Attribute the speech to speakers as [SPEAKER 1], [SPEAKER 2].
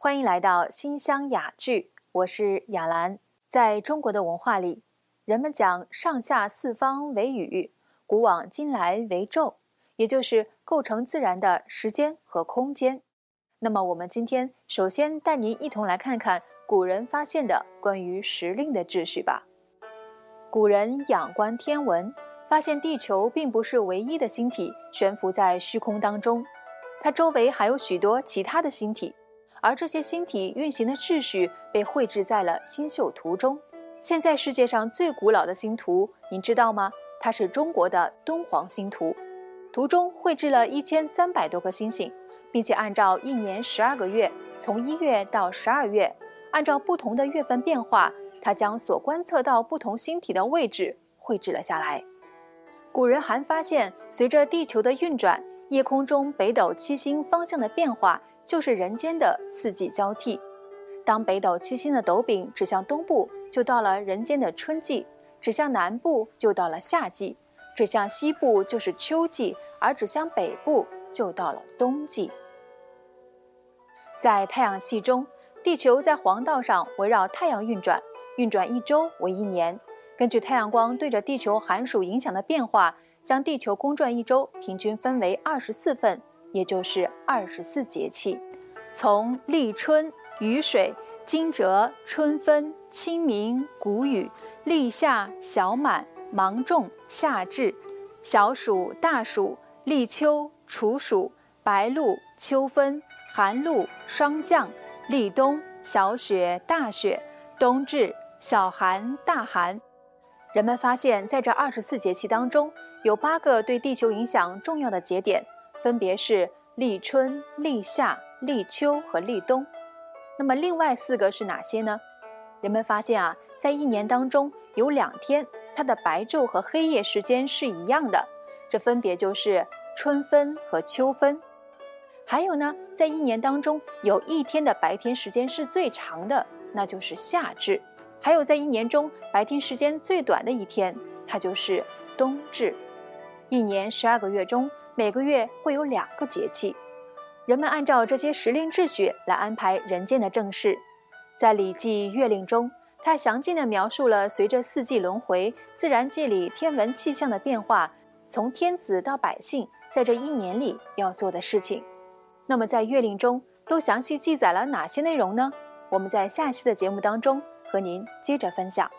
[SPEAKER 1] 欢迎来到新乡雅聚，我是雅兰。在中国的文化里，人们讲上下四方为宇，古往今来为宙，也就是构成自然的时间和空间。那么，我们今天首先带您一同来看看古人发现的关于时令的秩序吧。古人仰观天文，发现地球并不是唯一的星体悬浮在虚空当中，它周围还有许多其他的星体，而这些星体运行的秩序被绘制在了星宿图中。现在世界上最古老的星图，您知道吗？它是中国的敦煌星图，图中绘制了一千三百多颗星星，并且按照一年十二个月，从一月到十二月，按照不同的月份变化。他将所观测到不同星体的位置绘制了下来。古人还发现，随着地球的运转，夜空中北斗七星方向的变化，就是人间的四季交替。当北斗七星的斗柄指向东部，就到了人间的春季；指向南部，就到了夏季；指向西部，就是秋季；而指向北部，就到了冬季。在太阳系中，地球在黄道上围绕太阳运转。运转一周为一年，根据太阳光对着地球寒暑影响的变化，将地球公转一周平均分为二十四份，也就是二十四节气。从立春、雨水、惊蛰、春分、清明、谷雨、立夏、小满、芒种、夏至、小暑、大暑、立秋、处暑、白露、秋分、寒露、霜降、立冬、小雪、大雪、冬至。小寒、大寒，人们发现，在这二十四节气当中，有八个对地球影响重要的节点，分别是立春、立夏、立秋和立冬。那么，另外四个是哪些呢？人们发现啊，在一年当中有两天，它的白昼和黑夜时间是一样的，这分别就是春分和秋分。还有呢，在一年当中有一天的白天时间是最长的，那就是夏至。还有，在一年中白天时间最短的一天，它就是冬至。一年十二个月中，每个月会有两个节气。人们按照这些时令秩序来安排人间的正事。在《礼记·月令》中，它详尽地描述了随着四季轮回，自然界里天文气象的变化，从天子到百姓在这一年里要做的事情。那么，在月令中都详细记载了哪些内容呢？我们在下期的节目当中。和您接着分享。